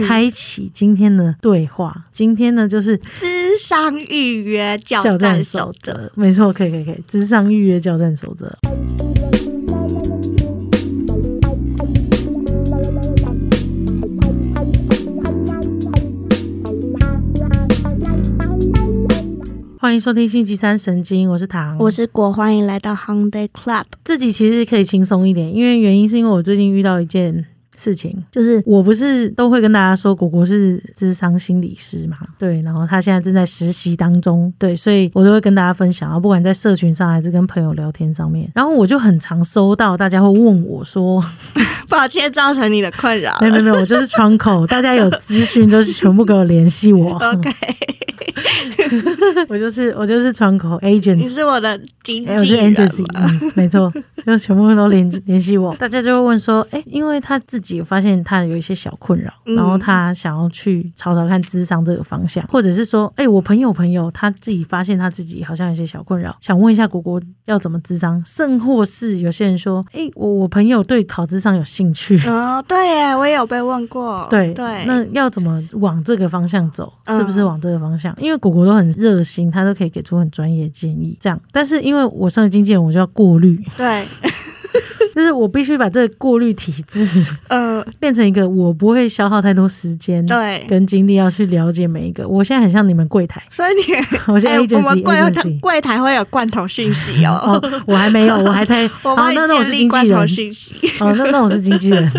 开启今天的对话。今天呢，就是智商预约教教战战守守则。则，没错，可以可以可以，智商预约教战守则。欢迎收听星期三神经，我是唐，我是果，欢迎来到 Hyundai Club。自己其实可以轻松一点，因为原因是因为我最近遇到一件事情，就是我不是都会跟大家说果果是智商心理师嘛，对，然后他现在正在实习当中，对，所以我都会跟大家分享啊，不管在社群上还是跟朋友聊天上面，然后我就很常收到大家会问我说，抱歉造成你的困扰。没有没有我就是窗口，大家有资讯就是全部给我联系我，OK，我就是我就是窗口 agent 你是我的经哎、我是 agency，嗯，没错，就全部都联联系我。大家就会问说，哎、因为他自己发现他有一些小困扰，嗯然后他想要去朝朝看智商这个方向，或者是说，哎、我朋友朋友他自己发现他自己好像有些小困扰，想问一下果果要怎么智商，甚或是有些人说，哎、我我朋友对考智商有兴趣。哦，对耶，我也有被问过。对对，那要怎么往这个方向走？嗯是不是往这个方向？因为果果都很热心，他都可以给出很专业建议。这样，但是因为我身为经纪人，我就要过滤，对，就是我必须把这个过滤体制呃，变成一个我不会消耗太多时间对。跟精力要去了解每一个。我现在很像你们柜台，所以你，我是哎我 agency、们柜台。柜台会有罐头讯息哦。哦，我还没有，我还太 我好，那那我是经纪人头讯息。哦，那那我是经纪人，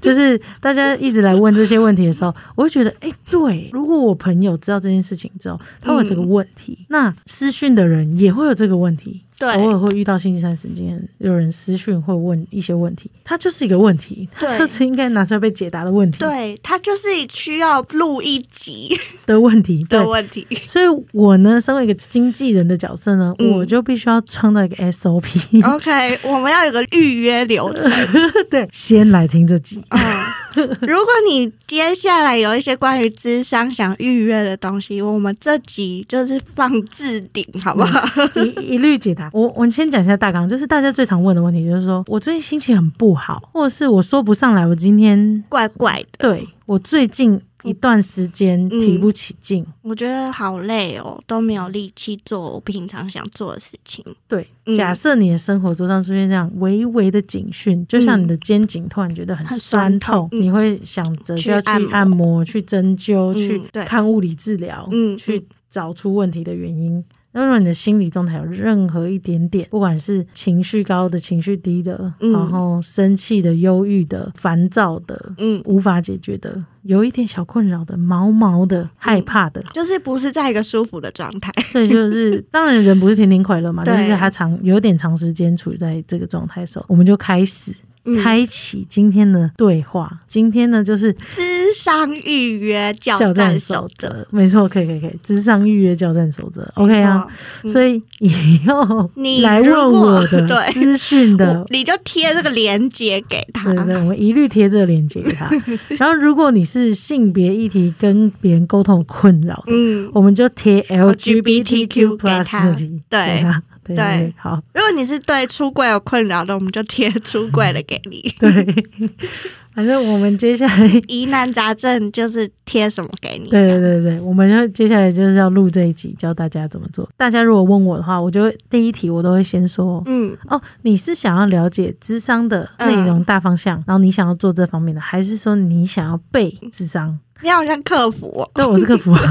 就是大家一直来问这些问题的时候，我会觉得，哎、对，如果我朋友知道这件事情之后，他会有这个问题，那私讯的人也会有这个问题。对偶尔会遇到星期三神经人，有人私讯会问一些问题，它就是一个问题，它对就是应该拿出来被解答的问题对，它就是需要录一集 的问题。对的，问题。所以我呢，身为一个经纪人的角色呢，嗯我就必须要创造一个 SOP。OK，我们要有个预约流程。对，先来听这集。嗯，如果你接下来有一些关于智商想预约的东西，我们这集就是放置顶，好不好？一一律解答。我我先讲一下大纲，就是大家最常问的问题，就是说我最近心情很不好，或者是我说不上来，我今天怪怪的，对我最近一段时间嗯提不起劲。我觉得好累哦，都没有力气做我平常想做的事情。对，嗯假设你的生活桌上出现这样微微的警讯，就像你的肩颈突然觉得很很酸酸痛，嗯你会想着就要去去按摩去针灸、嗯去看物理治疗，嗯去找出问题的原因。那如果你的心理状态有任何一点点，不管是情绪高的、情绪低的，嗯。然后生气的、忧郁的、烦躁的、嗯，无法解决的，有一点小困扰的、毛毛的、害怕的，就是不是在一个舒服的状态。所以就是，当然人不是天天快乐嘛，对。但是他长有点长时间处在这个状态的时候，我们就开始嗯开启今天的对话。今天呢，就是智商预约教教战战守守则。则，没错，可以可以可以，智商预约教战守则，OK 啊。嗯所以以后 你来问我的对私讯的，你就贴这个链接给他。对对，我们一律贴这个链接给他。然后，如果你是性别议题跟别人沟通困扰的，嗯，我们就贴 LGBTQ plus 他那题对给他，对好。如果你是对出柜有困扰的，我们就贴出柜的给你。对，反正我们接下来，疑难杂症就是贴什么给你。对对对对，我们就接下来就是要录这一集，教大家怎么做。大家如果问我的话，我就会第一题我都会先说。嗯，哦，你是想要了解智商的内容大方向，然后你想要做这方面的，还是说你想要背智商？你好像客服哦。对，我是客服。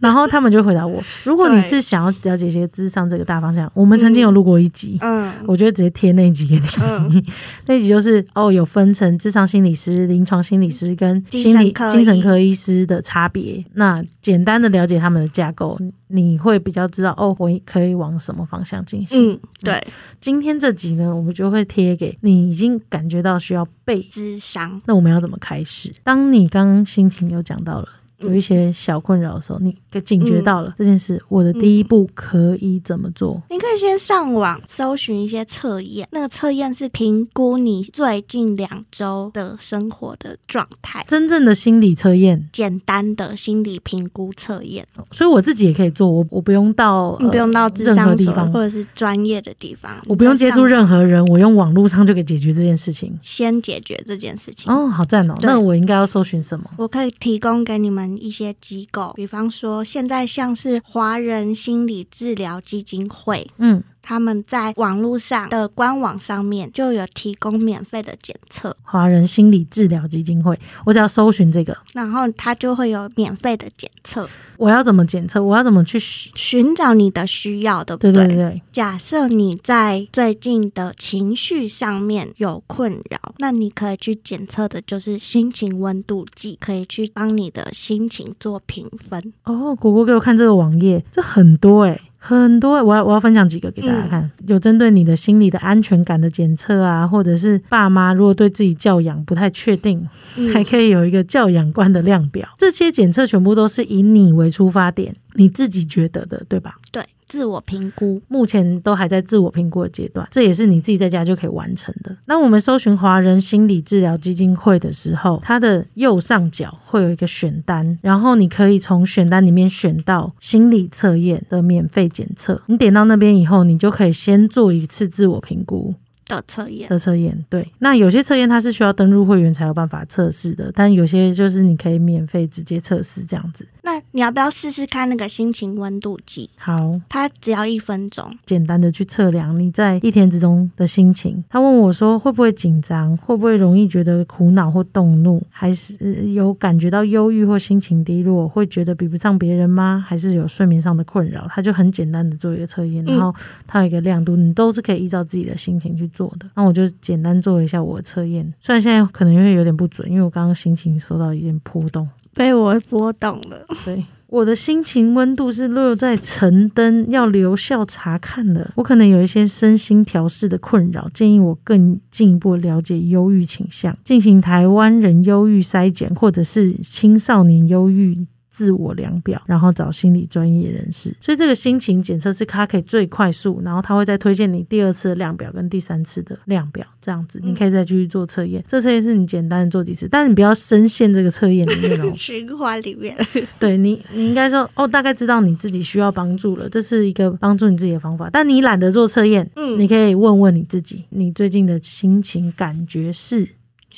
然后他们就回答我：如果你是想要了解一些智商这个大方向，我们曾经有录过一集，嗯我就会直接贴那一集给你。嗯 那一集就是哦，有分成智商心理师、临床心理师跟心理精神科医师的差别。那简单的了解他们的架构，你会比较知道哦，我可以往什么方向进行。嗯，对，今天这集呢，我们就会贴给你已经感觉到需要背。智商。那我们要怎么开始？当你刚刚心情有讲到了。有一些小困扰的时候，你警觉到了这件事，我的第一步可以怎么做？你可以先上网搜寻一些测验，那个测验是评估你最近两周的生活的状态，真正的心理测验，简单的心理评估测验。所以我自己也可以做，我我不用到，你不用到智任何地方或者是专业的地方，我不用接触任，何人，我用网络上就可以解决这件事情。先解决这件事情。哦，好赞哦！那我应该要搜寻什么？我可以提供给你们一些机构，比方说现在像是华人心理治疗基金会，嗯，他们在网络上的官网上面就有提供免费的检测，华人心理治疗基金会，我只要搜寻这个，然后它就会有免费的检测，我要怎么检测？我要怎么去寻？寻找你的需要，对不对对对对，假设你在最近的情绪上面有困扰，那你可以去检测的就是心情温度计，可以去帮你的心情做评分。哦，果果给我看这个网页，这很多诶、很多欸、我要我要分享几个给大家看，有针对你的心理的安全感的检测啊，或者是爸妈如果对自己教养不太确定，嗯还可以有一个教养观的量表。这些检测全部都是以你为出发点，你自己觉得的，对吧？对，自我评估。目前都还在自我评估的阶段，这也是你自己在家就可以完成的。那我们搜寻华人心理治疗基金会的时候，它的右上角会有一个选单，然后你可以从选单里面选到心理测验的免费检测。你点到那边以后，你就可以先做一次自我评估。的测验，的测验，对，那有些测验它是需要登入会员才有办法测试的，但有些就是你可以免费直接测试这样子。那你要不要试试看那个心情温度计？好，它只要一分钟，简单的去测量你在一天之中的心情。他问我说会不会紧张，会不会容易觉得苦恼或动怒，还是呃有感觉到忧郁或心情低落，会觉得比不上别人吗？还是有睡眠上的困扰？他就很简单的做一个测验，嗯然后它有一个亮度，你都是可以依照自己的心情去做的。那我就简单做了一下我的测验，虽然现在可能因为有点不准，因为我刚刚心情受到一点波动。被我波动了。对，我的心情温度是落在橙灯，要留校查看的。我可能有一些身心调试的困扰，建议我更进一步了解忧郁倾向，进行台湾人忧郁筛检，或者是青少年忧郁。自我量表，然后找心理专业人士，所以这个心情检测是它可以最快速，然后它会再推荐你第二次的量表跟第三次的量表，这样子你可以再继续做测验。这测验是你简单的做几次，但是你不要深陷这个测验里面哦。循环里面，对你，你应该说哦，大概知道你自己需要帮助了，这是一个帮助你自己的方法。但你懒得做测验，嗯你可以问问你自己，你最近的心情感觉是？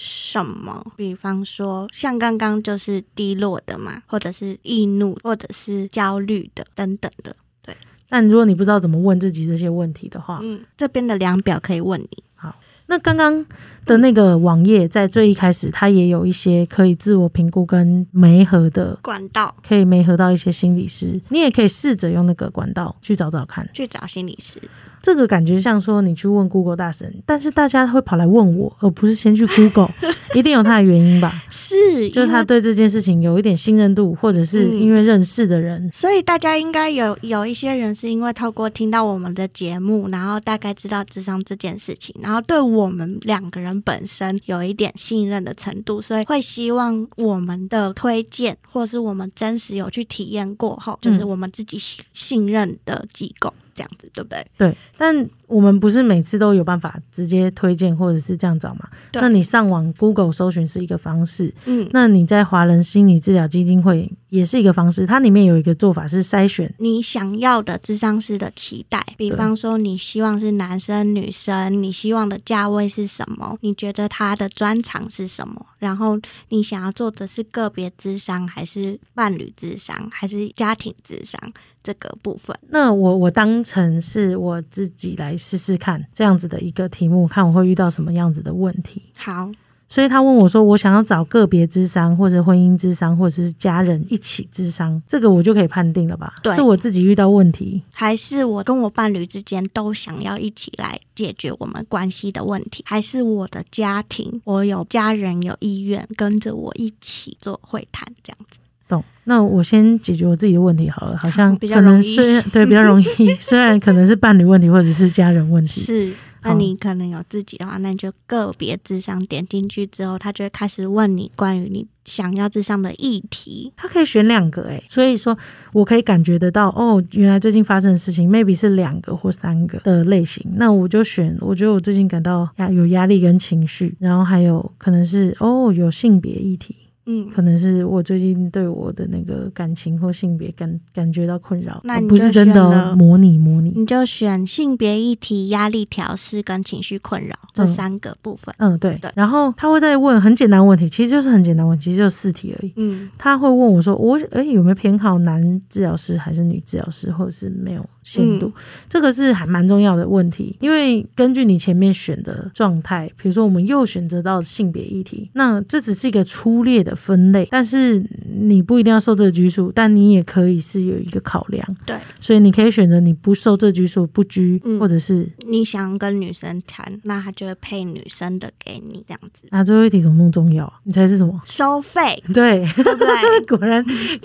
什么？比方说，像刚刚就是低落的嘛，或者是易怒，或者是焦虑的等等的。对但如果你不知道怎么问自己这些问题的话，嗯，这边的量表可以问你。好那刚刚的那个网页在最一开始，它也有一些可以自我评估跟媒合的，管道可以媒合到一些心理师，你也可以试着用那个管道去找找看。去找心理师，这个感觉像说你去问 Google 大神，但是大家会跑来问我，而不是先去 Google，一定有他的原因吧？是就是他对这件事情有一点信任度，或者是因为认识的人。所以大家应该有有一些人是因为透过听到我们的节目，然后大概知道智商这件事情，然后对我们两个人本身有一点信任的程度，所以会希望我们的推荐或是我们真实有去体验过后，就是我们自己信信任的机构这样子，对不对？对，但我们不是每次都有办法直接推荐或者是这样找嘛？那你上网 Google 搜寻是一个方式，嗯。那你在华人心理治疗基金会也是一个方式，它里面有一个做法是筛选。你想要的智商师的期待，比方说你希望是男生女生，你希望的价位是什么？你觉得他的专长是什么？然后你想要做的是个别智商，还是伴侣智商，还是家庭智商这个部分？那我我当成是我自己来试试看这样子的一个题目，看我会遇到什么样子的问题。好，所以他问我说：“我想要找个别智商，或者婚姻智商，或者是家人一起智商，这个我就可以判定了吧？对是我自己遇到问题，还是我跟我伴侣之间都想要一起来解决我们关系的问题？还是我的家庭，我有家人有意愿跟着我一起做会谈这样子？懂？那我先解决我自己的问题好了，好像比较可能容易对比较容易，虽然可能是伴侣问题或者是家人问题。是，那你可能有自己的话，那你就个别智商点进去之后，他就会开始问你关于你想要智商的议题。他可以选两个诶、所以说我可以感觉得到哦，原来最近发生的事情 maybe 是两个或三个的类型，那我就选，我觉得我最近感到压有压力跟情绪，然后还有可能是哦有性别议题。嗯，可能是我最近对我的那个感情或性别感感觉到困扰，那你不是真的模拟模拟。你就选性别议题、压力调试跟情绪困扰这嗯三个部分。嗯，对对然后他会再问很简单问题，其实就是很简单问题，其实就四题而已。嗯他会问我说：“我哎有没有偏好男治疗师还是女治疗师，或者是没有限度？”嗯这个是还蛮重要的问题，因为根据你前面选的状态，比如说我们又选择到性别议题，那这只是一个粗略的分类，但是你不一定要受这个拘束，但你也可以是有一个考量，对。所以你可以选择你不受这拘束不拘，嗯。或者是你想跟女生谈，那他就会配女生的给你这样子。那，最后一题怎么那么重要？啊？你猜是什么？收费。对，对不对？果然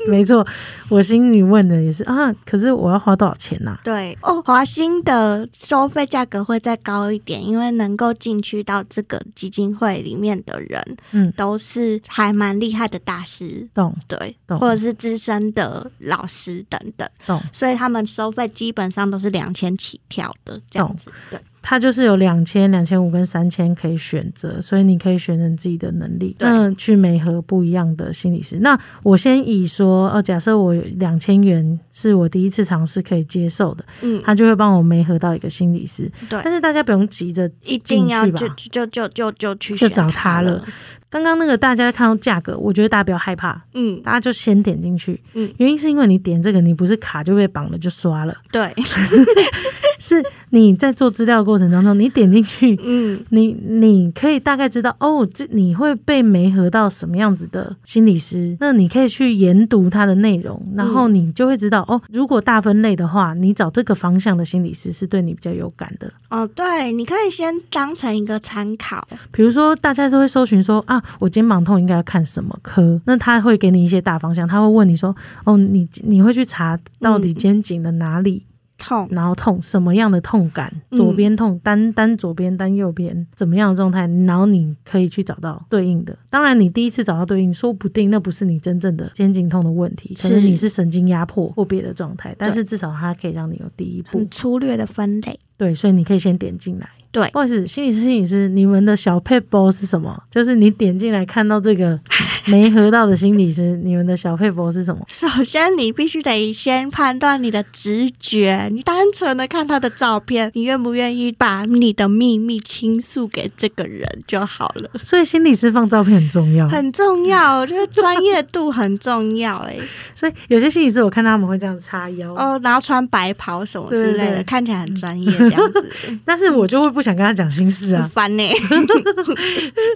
没错，我心里问的也是啊，可是我要花多少钱呐、对。哦，华兴的收费价格会再高一点，因为能够进去到这个基金会里面的人，嗯。都是还蛮厉害的大师，懂对，懂。或者是资深的老师等等，懂，所以他们收费基本上都是两千起跳的这样子，对它就是有两千、两千五跟三千可以选择，所以你可以选择你自己的能力，对。那去媒合不一样的心理师。那我先以说，哦，假设我有两千元是我第一次尝试可以接受的，嗯，他就会帮我媒合到一个心理师。对，但是大家不用急着一定要就。就就就就去就找他他了，刚刚那个大家看到价格，我觉得大家不要害怕，嗯，大家就先点进去。嗯。原因是因为你点这个，你不是卡就被绑了就刷了，对，是 你在做资料的过程当中，你点进去，嗯你你可以大概知道哦，这你会被媒合到什么样子的心理师，那你可以去研读它的内容，然后你就会知道、哦，如果大分类的话，你找这个方向的心理师是对你比较有感的。哦，对，你可以先当成一个参考，比如说，大家都会搜寻说啊，我肩膀痛应该要看什么科？那他会给你一些大方向，他会问你说，哦，你你会去查到底肩颈的哪里，痛，然后痛什么样的痛感，嗯左边痛单单左边单右边怎么样的状态，然后你可以去找到对应的。当然，你第一次找到对应，说不定那不是你真正的肩颈痛的问题，可能是你是神经压迫或别的状态，但是至少它可以让你有第一步很。粗略的分类，对，所以你可以先点进来。对不好意思，心理师，心理师，你们的小 p p e 是什么？就是你点进来看到这个 没合到的心理师，你们的小 p e 是什么？首先，你必须得先判断你的直觉。你单纯的看他的照片，你愿不愿意把你的秘密倾诉给这个人就好了，所以心理师放照片很重要。很重要。我觉得专业度很重要、欸，所以有些心理师我看他们会这样叉腰，哦，然后穿白袍什么之类的，看起来很专业，这样子但是我就会不想跟他讲心事啊，很烦呢、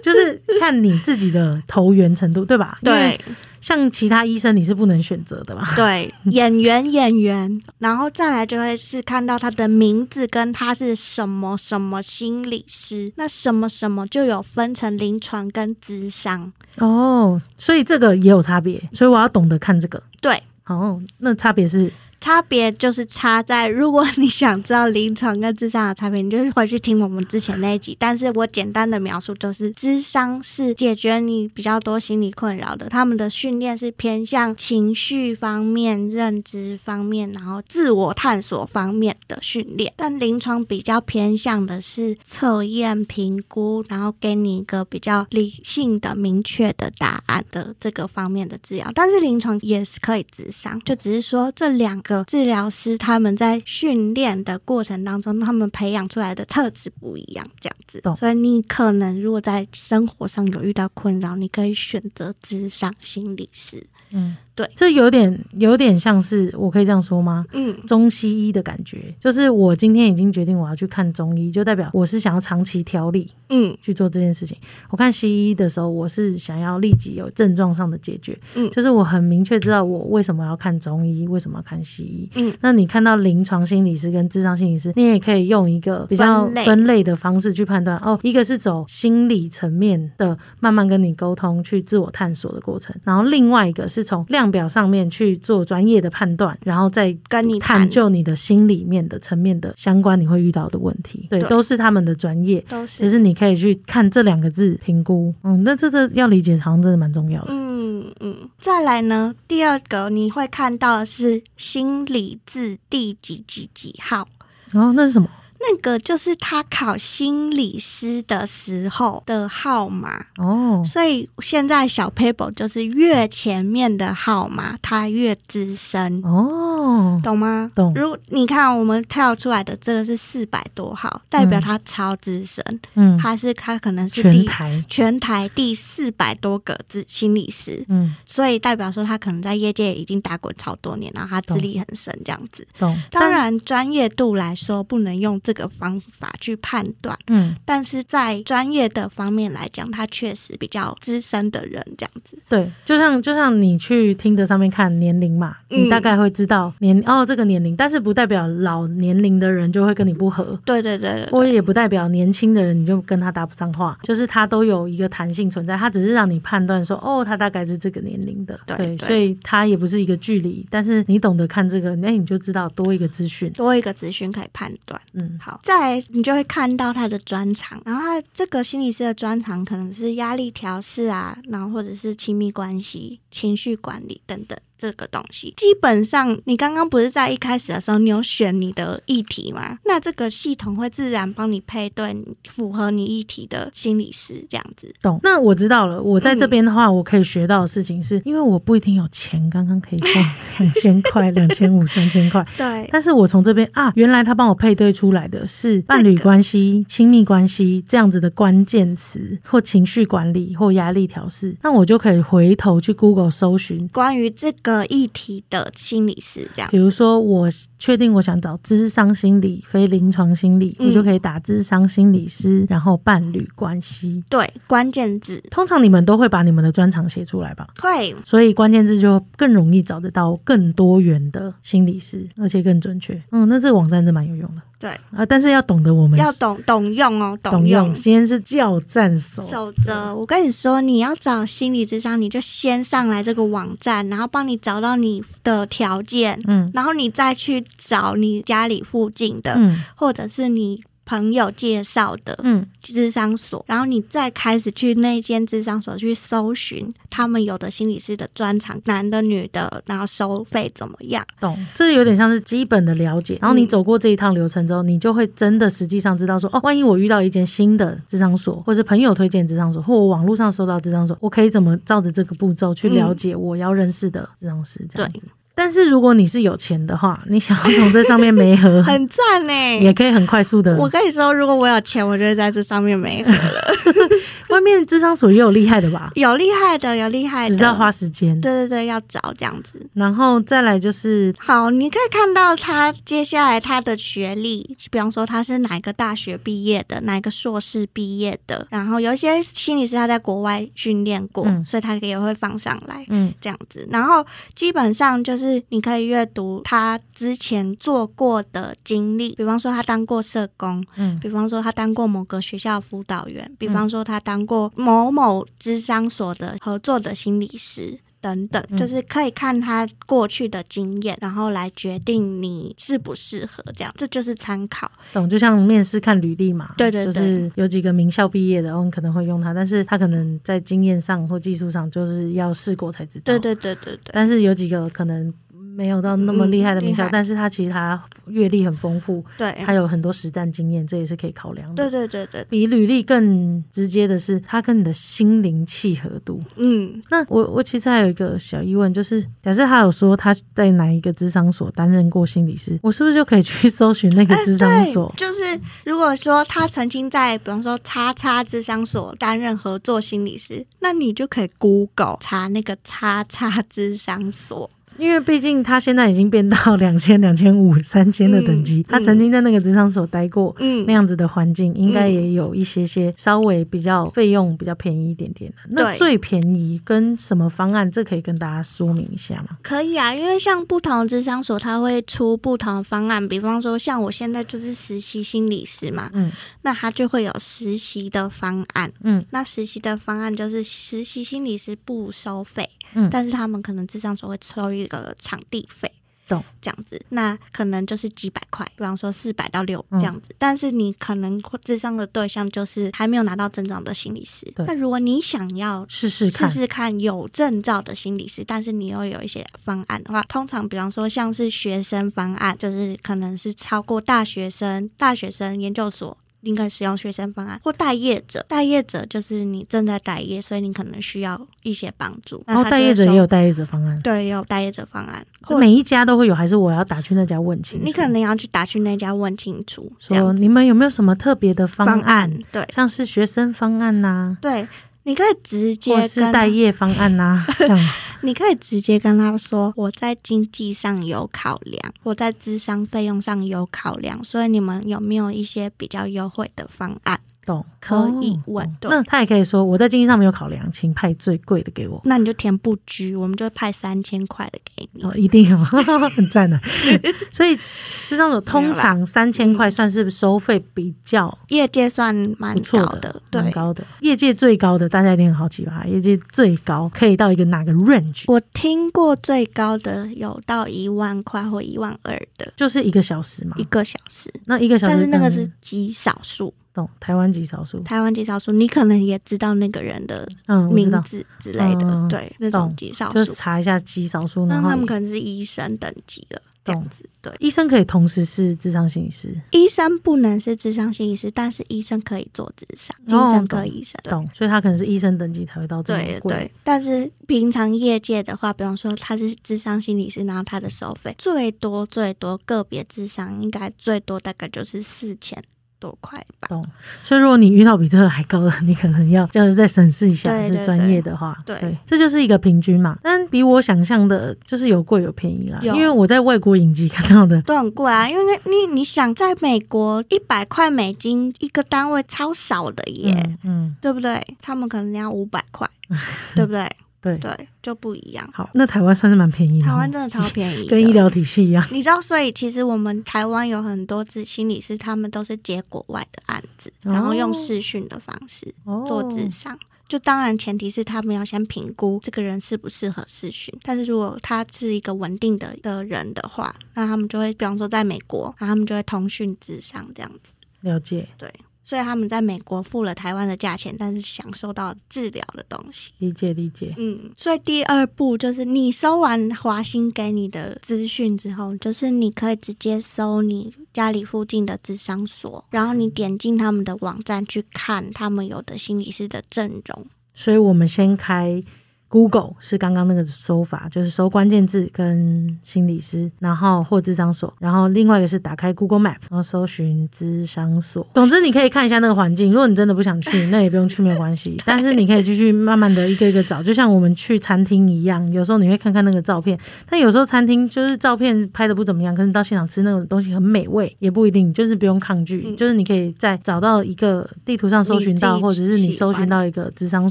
就是看你自己的投缘程度，对吧？对像其他医生你是不能选择的嘛。对，演员演员，然后再来就会是看到他的名字跟他是什么什么心理师，那什么什么就有分成临床跟智商。哦，所以这个也有差别，所以我要懂得看这个。对，哦，那差别是差别就是差在，如果你想知道临床跟智商的差别，你就是回去听我们之前那一集。但是我简单的描述就是，智商是解决你比较多心理困扰的，他们的训练是偏向情绪方面、认知方面，然后自我探索方面的训练。但临床比较偏向的是测验、评估，然后给你一个比较理性的、明确的答案的这个方面的治疗。但是临床也是可以智商，就只是说这两个治疗师他们在训练的过程当中，他们培养出来的特质不一样，这样子。所以你可能如果在生活上有遇到困扰，你可以选择智商心理师。嗯，对，这有点有点像是我可以这样说吗？嗯，中西医的感觉，就是我今天已经决定我要去看中医，就代表我是想要长期调理嗯去做这件事情。我看西医的时候，我是想要立即有症状上的解决，嗯就是我很明确知道我为什么要看中医，为什么要看西医。嗯，那你看到临床心理师跟智商心理师，你也可以用一个比较分类的方式去判断。哦，一个是走心理层面的，慢慢跟你沟通，去自我探索的过程；然后另外一个是从量量表上面去做专业的判断，然后再跟你探究你的心里面的层面的相关你会遇到的问题。对，对都是他们的专业，都是只是你可以去看这两个字评估。嗯，那这这要理解，好像真的蛮重要的。嗯嗯，再来呢，第二个你会看到的是心理字第几几几号，然后那是什么？那个就是他考心理师的时候的号码。哦，所以现在小 paper 就是越前面的号码，他越资深。哦，懂吗？懂如你看，我们跳出来的这个是四百多号，代表他超资深，嗯，他是他可能是全第台，全台第四百多个资心理师，嗯，所以代表说他可能在业界已经打滚超多年，然后他资历很深这样子。懂。当然，专业度来说不能用这个方法去判断，嗯，但是在专业的方面来讲，他确实比较资深的人这样子。对，就像就像你去听的上面看年龄嘛，嗯。你大概会知道年哦这个年龄，但是不代表老年龄的人就会跟你不合。对对对对我也不代表年轻的人你就跟他搭不上话，就是他都有一个弹性存在，他只是让你判断说，哦，他大概是这个年龄的，对对。所以他也不是一个距离，但是你懂得看这个，那你就知道多一个资讯，多一个资讯可以判断。嗯，好，再来你就会看到他的专长，然后他这个心理师的专长可能是压力调试啊，然后或者是亲密关系、情绪管理等等。这个东西。基本上，你刚刚不是在一开始的时候你有选你的议题吗？那这个系统会自然帮你配对符合你议题的心理师，这样子。懂。那我知道了，我在这边的话，我可以学到的事情是，因为我不一定有钱，刚刚可以赚两千块、两千五、三千块。对，但是我从这边啊，原来他帮我配对出来的是伴侣关系、亲密关系这样子的关键词，或情绪管理或压力调试，那我就可以回头去 Google 搜寻。关于这个议题的心理师，这样比。如说，我确定我想找智商心理、非临床心理，嗯我就可以打智商心理师，然后伴侣关系。对，关键字通常你们都会把你们的专长写出来吧？会所以关键字就更容易找得到更多元的心理师，而且更准确。嗯，那这个网站真蛮有用的对，啊！但是要懂得我们要懂懂用哦，懂用用，。今天是教战守守则，我跟你说，你要找心理智商，你就先上来这个网站，然后帮你找到你的条件，嗯然后你再去找你家里附近的，嗯或者是你朋友介绍的嗯，智商所，然后你再开始去那间智商所去搜寻他们有的心理师的专长，男的、女的，然后收费怎么样？懂。这有点像是基本的了解，然后你嗯走过这一趟流程之后，你就会真的实际上知道说，哦，万一我遇到一间新的智商所，或是朋友推荐智商所，或我网络上搜到智商所，我可以怎么照着这个步骤去了解我要认识的智商师这样子。但是如果你是有钱的话，你想要从这上面没合，很赞呢。也可以很快速的。我跟你说，如果我有钱，我就会在这上面没合了。外面智商所也有厉害的吧，有厉害的，有厉害的，只是要花时间。对对对，要找这样子。然后再来就是，好，你可以看到他接下来他的学历，比方说他是哪一个大学毕业的，哪一个硕士毕业的，然后有一些心理师他在国外训练过，嗯所以他也会放上来。嗯这样子，然后基本上就是你可以阅读他之前做过的经历，比方说他当过社工，嗯比方说他当过某个学校辅导员，比方说他当过某某智商所的合作的心理师。等等，嗯就是可以看他过去的经验，然后来决定你适不适合，这样这就是参考。懂，就像面试看履历嘛，对对对就是有几个名校毕业的，我们可能会用它，但是他可能在经验上或技术上就是要试过才知道。对对对对对，但是有几个可能没有到那么厉害的名校，嗯但是他其实他阅历很丰富，对，他有很多实战经验，这也是可以考量的。对对对对，比履历更直接的是，他跟你的心灵契合度。嗯，那我我其实还有一个小疑问，就是假设他有说他在哪一个智商所担任过心理师，我是不是就可以去搜寻那个智商所？，就是如果说他曾经在，比方说叉叉智商所担任合作心理师，那你就可以 Google 查那个叉叉智商所。因为毕竟他现在已经变到两千、两千五、三千的等级，嗯他曾经在那个职场所待过。嗯那样子的环境应该也有一些些稍微比较费用比较便宜一点点的。那最便宜跟什么方案？这可以跟大家说明一下吗？可以啊，因为像不同的智商所，它会出不同的方案。比方说，像我现在就是实习心理师嘛，嗯那他就会有实习的方案。嗯那实习的方案就是实习心理师不收费，嗯但是他们可能智商所会抽一个场地费。懂这样子，那可能就是几百块，比方说四百到六嗯这样子。但是你可能智商的对象就是还没有拿到证照的心理师。那如果你想要试试。试试看有证照的心理师，但是你又有一些方案的话，通常比方说像是学生方案，就是可能是超过大学生、大学生研究所。应该使用学生方案或待业者，待业者就是你正在待业，所以你可能需要一些帮助。然后哦待业者也有待业者方案，对，也有待业者方案，或每一家都会有，还是我要打去那家问清楚？你可能要去打去那家问清楚，说你们有没有什么特别的方方案，对像是学生方案呐、对，你可以直接我是待业方案呐、这样你可以直接跟他说，我在经济上有考量，我在智商费用上有考量，所以你们有没有一些比较优惠的方案？懂？可以哦问对那他也可以说我在经济上没有考量，请派最贵的给我。那你就填不拘，我们就会派三千块的给你。哦，一定有，很赞的。所以这种通常三千块算是收费比较业界算蛮高的，对蛮。高的。业界最高的，大家一定很好奇吧？业界最高可以到一个哪个 range？我听过最高的有到一万块或一万二的就是一个小时嘛一。个小时，那一个小时，但是那个是极少数，懂台湾极少数。台湾极少数，你可能也知道那个人的名字之类的，嗯对，那种懂极少数就是。查一下极少数，那他们可能是医生等级了，这样子。对，医生可以同时是智商心理师，医生不能是智商心理师，但是医生可以做智商，精哦神科医生。对懂？所以他可能是医生等级才会到这么贵。对对，但是平常业界的话，比方说他是智商心理师，然后他的收费最多最多个别智商应该最多大概就是四千多块吧。懂。所以如果你遇到比这个还高的，你可能要就是再审视一下，对对是专业的话，对这就是一个平均嘛。但比我想象的，就是有贵有便宜啦。因为我在外国影集看到的，都很贵啊，因为你你想在美国一百块美金一个单位超少的耶，嗯嗯，对不对？他们可能要五百块，对不对？对。对，就不一样。好，那台湾算是蛮便宜的哦，台湾真的超便宜，跟医疗体系一样。你知道，所以其实我们台湾有很多智心理师，他们都是接国外的案子，哦然后用视讯的方式哦做智商。就当然前提是他们要先评估这个人适不适合视讯，但是如果他是一个稳定的的人的话，那他们就会，比方说在美国，然后他们就会通讯智商这样子。了解，对，所以他们在美国付了台湾的价钱，但是享受到治疗的东西。理解理解。嗯，所以第二步就是你搜完华兴给你的资讯之后，就是你可以直接搜你家里附近的智商所，然后你点进他们的网站去看他们有的心理师的阵容。所以我们先开 Google 是刚刚那个搜法，就是搜关键字跟心理师，然后或智商所，然后另外一个是打开 Google Map，然后搜寻智商所。总之，你可以看一下那个环境。如果你真的不想去，那也不用去，没有关系。但是你可以继续慢慢的一个一个找，就像我们去餐厅一样，有时候你会看看那个照片，但有时候餐厅就是照片拍的不怎么样，可是到现场吃那种东西很美味，也不一定，就是不用抗拒，嗯就是你可以在找到一个地图上搜寻到，或者是你搜寻到一个智商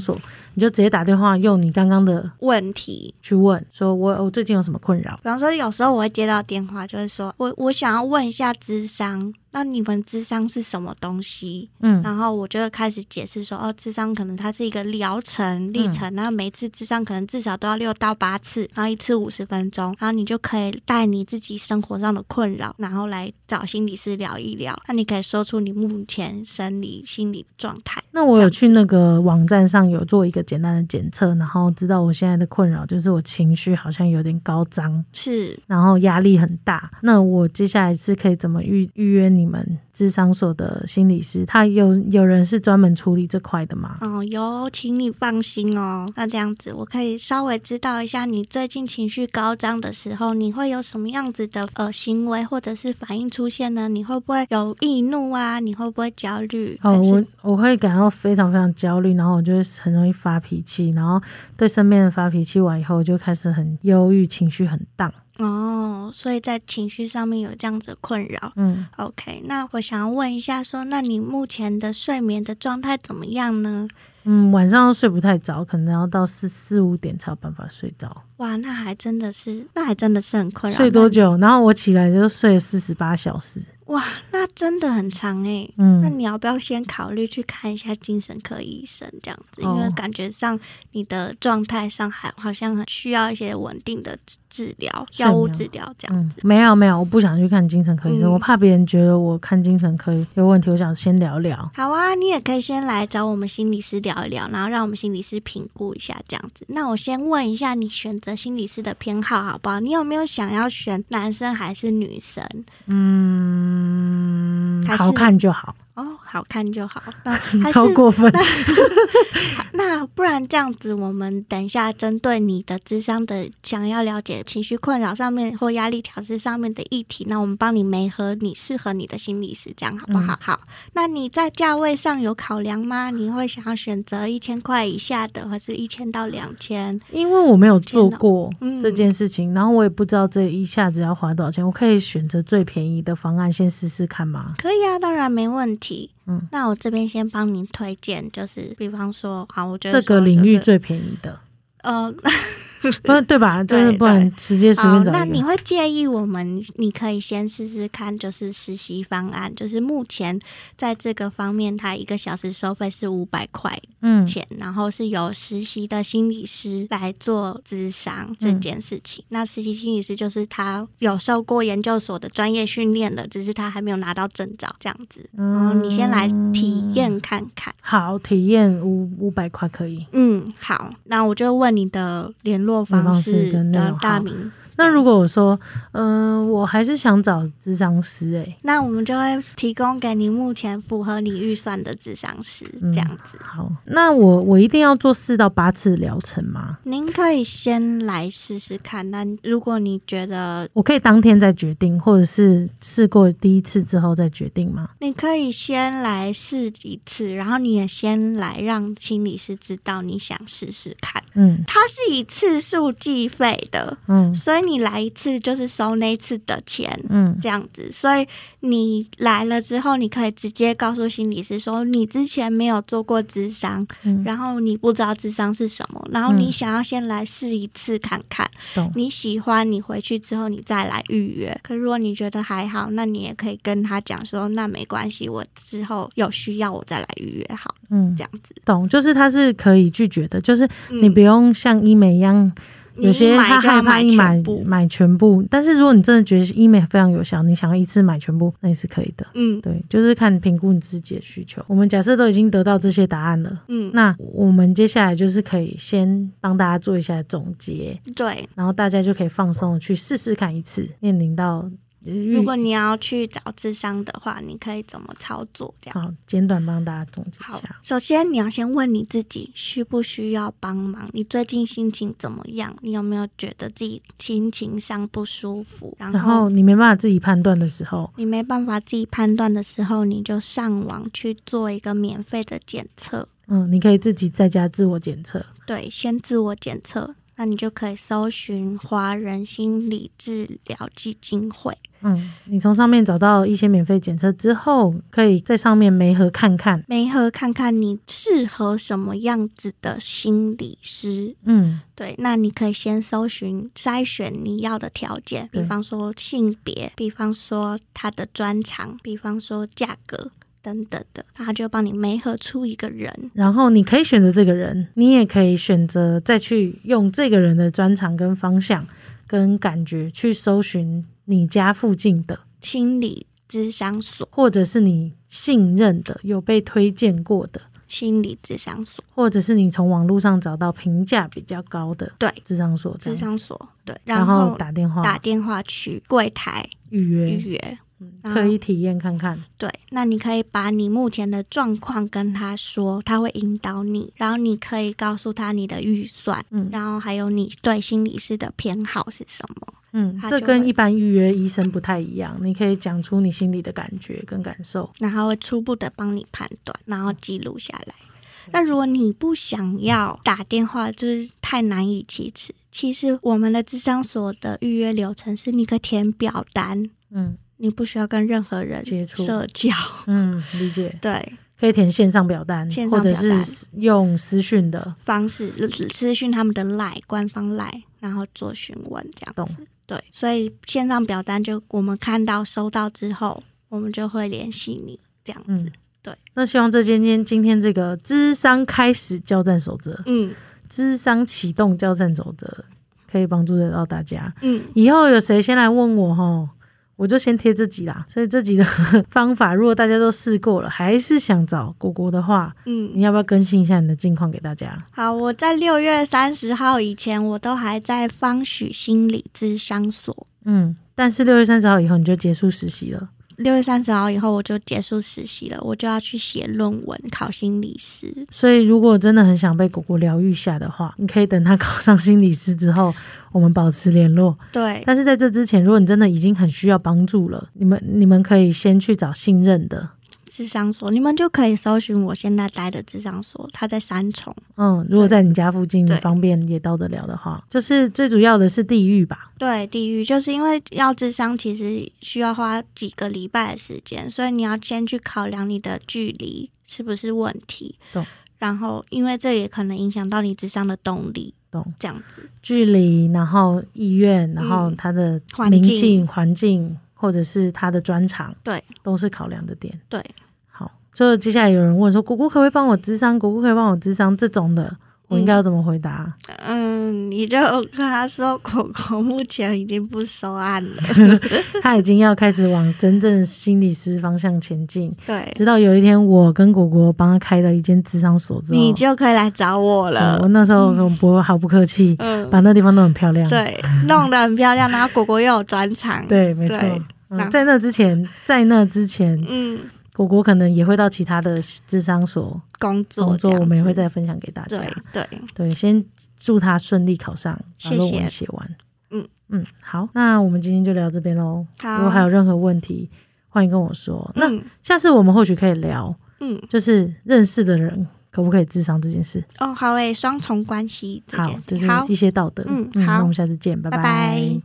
所，你就直接打电话用你刚刚的问题，去问，说我我最近有什么困扰？比方说有时候我会接到电话，就是说我我想要问一下智商，那你们智商是什么东西？嗯，然后我就会开始解释说，哦，智商可能它是一个疗程历程，然后每次智商可能至少都要六到八次，然后一次五十分钟，然后你就可以带你自己生活上的困扰，然后来找心理师聊一聊。那你可以说出你目前生理、心理状态。那我有去那个网站上有做一个简单的检测，然后知道我现在的困扰就是我情绪好像有点高涨，是，然后压力很大。那我接下来是可以怎么预预约你你们智商所的心理师，他有有人是专门处理这块的吗？哦，有，请你放心哦。那这样子，我可以稍微知道一下你最近情绪高涨的时候，你会有什么样子的呃行为或者是反应出现呢？你会不会有易怒啊？你会不会焦虑？哦，我我会感到非常非常焦虑，然后我就会很容易发脾气，然后对身边人发脾气完以后，就开始很忧郁，情绪很荡。哦，所以在情绪上面有这样子的困扰。嗯，OK，那我想要问一下说那你目前的睡眠的状态怎么样呢？嗯，晚上睡不太着，可能要到四四五点才有办法睡着。哇，那还真的是，那还真的是很困扰。睡多久？然后我起来就睡了四十八小时。那？哇，那真的很长哎、那嗯，你要不要先考虑去看一下精神科医生这样子？因哦为感觉上你的状态上还好像很需要一些稳定的治治疗、药物治疗这样嗯子。，没有没有，我不想去看精神科医生，嗯我怕别人觉得我看精神科有问题。我想先聊聊。好啊，你也可以先来找我们心理师聊一聊，然后让我们心理师评估一下这样子。那我先问一下你选择心理师的偏好好不好？你有没有想要选男生还是女生？嗯，还是好看就好，哦，好看就好。那超过分。那不然这样子，我们等一下针对你的智商的想要了解情绪困扰上面或压力调试上面的议题，那我们帮你媒合你适合你的心理师，这样好不好？嗯好，那你在价位上有考量吗？你会想要选择一千块以下的，还是一千到两千？因为我没有做过嗯这件事情，然后我也不知道这一下子要花多少钱，我可以选择最便宜的方案先试试看吗？可以啊，当然没问题。嗯，那我这边先帮您推荐，就是比方说，好，我觉得这个领域最便宜的，呃，不是对吧？就是对不能直接随，便找。那你会介意我们？你可以先试试看，就是实习方案，就是目前在这个方面，它一个小时收费是五百块嗯钱，然后是由实习的心理师来做咨商这件事情。那实习心理师就是他有受过研究所的专业训练的，只是他还没有拿到证照这样子。然后你先来体验看看。好，体验五五百块可以。嗯，好，那我就问你的联络方式式的大名。那如果我说，嗯、我还是想找智商师、欸，那我们就会提供给你目前符合你预算的智商师，嗯这样子。好，那我我一定要做四到八次疗程吗？您可以先来试试看。那如果你觉得，我可以当天再决定，或者是试过第一次之后再决定吗？你可以先来试一次，然后你也先来让心理师知道你想试试看。嗯它是以次数计费的，嗯所以你来一次就是收那一次的钱。嗯这样子，所以你来了之后，你可以直接告诉心理师说，你之前没有做过智商，嗯，然后你不知道智商是什么，然后你嗯想要先来试一次看看，懂。你喜欢，你回去之后你再来预约。可如果你觉得还好，那你也可以跟他讲说，那没关系，我之后有需要我再来预约好，嗯这，样子。懂，就是他是可以拒绝的，就是你嗯不用像医美一样，你有些他害怕一买买全部，但是如果你真的觉得医美非常有效，你想要一次买全部，那也是可以的。嗯对，就是看评估你自己的需求。我们假设都已经得到这些答案了，嗯，那我们接下来就是可以先帮大家做一下总结，对。然后大家就可以放松去试试看一次，面临到预如果你要去找智商的话，你可以怎么操作？这样。好简短帮大家总结一下。，首先你要先问你自己需不需要帮忙，你最近心情怎么样？你有没有觉得自己心情上不舒服？然后然后你没办法自己判断的时候，你没办法自己判断的时候，你就上网去做一个免费的检测。嗯，你可以自己在家自我检测。对，先自我检测，那你就可以搜寻华人心理治疗基金会。嗯，你从上面找到一些免费检测之后，可以在上面媒合看看。媒合看看你适合什么样子的心理师。嗯对，那你可以先搜寻筛选你要的条件，比方说性别，比方说他的专长，比方说价格等等的，他就帮你媒合出一个人。然后你可以选择这个人，你也可以选择再去用这个人的专长跟方向跟感觉去搜寻你家附近的，心理咨商所，或者是你信任的、有被推荐过的，心理咨商所，或者是你从网络上找到评价比较高的对，智商所这咨，商所，对，然后后打电话打电话去柜台预约。预约。然后可以体验看看。对，那你可以把你目前的状况跟他说，他会引导你，然后你可以告诉他你的预算，嗯然后还有你对心理师的偏好是什么。嗯，这跟一般预约医生不太一样，你可以讲出你心里的感觉跟感受。然后会初步的帮你判断，然后记录下来。那如果你不想要打电话，就是太难以启齿。其实我们的智商所的预约流程是，你可以填表单，嗯你不需要跟任何人接触社交。嗯，理解。对，可以填线上表单，线上或者是用私讯的。方式私讯他们的 line 官方 line，然后做询问这样懂子。对，所以线上表单就我们看到收到之后，我们就会联系你这样子。嗯，对。那希望这今天今天这个智商开始交战守则，嗯智商启动交战守则，可以帮助得到大家。嗯，以后有谁先来问我哈，我就先贴这集啦。所以这集的 方法，如果大家都试过了，还是想找果果的话，嗯，你要不要更新一下你的近况给大家？好，我在六月三十号以前，我都还在方许心理咨商所。嗯，但是六月三十号以后你就结束实习了。六月三十号以后，我就结束实习了，我就要去写论文，考心理师。所以，如果真的很想被果果疗愈下的话，你可以等他考上心理师之后，我们保持联络。对，但是在这之前，如果你真的已经很需要帮助了，你们你们可以先去找信任的，智商所，你们就可以搜寻我现在待的智商所，它在三重。嗯，如果在你家附近方便也到得了的话，就是最主要的是地域吧。对，地域就是因为要智商，其实需要花几个礼拜的时间，所以你要先去考量你的距离是不是问题懂。然后，因为这也可能影响到你智商的动力，懂这样子。距离，然后医院，然后他的嗯环名、境环境，或者是他的专长，对，都是考量的点。对，好，就接下来有人问说，果果可不可以帮我智商？果果可以帮我智商？这种的，我应该要怎么回答？嗯，你就跟他说，果果目前已经不收案了。他已经要开始往真正心理师方向前进。对，直到有一天，我跟果果帮他开了一间智商所之后，你就可以来找我嗯了我。那时候我不 毫不客气，嗯，把那地方弄很漂亮。对，弄得很漂亮，然后果果又有专场。，对，没错在那之前，在那之前，嗯，果果可能也会到其他的智商所工作工作，我们也会再分享给大家。对对，对，先祝他顺利考上，把论文写完。嗯嗯，好，那我们今天就聊这边喽。好。如果还有任何问题，欢迎跟我说。那嗯下次我们或许可以聊，嗯，就是认识的人可不可以智商这件事。哦，好诶，双重关系好件，就是一，些道德。嗯那好我们下次见，拜拜拜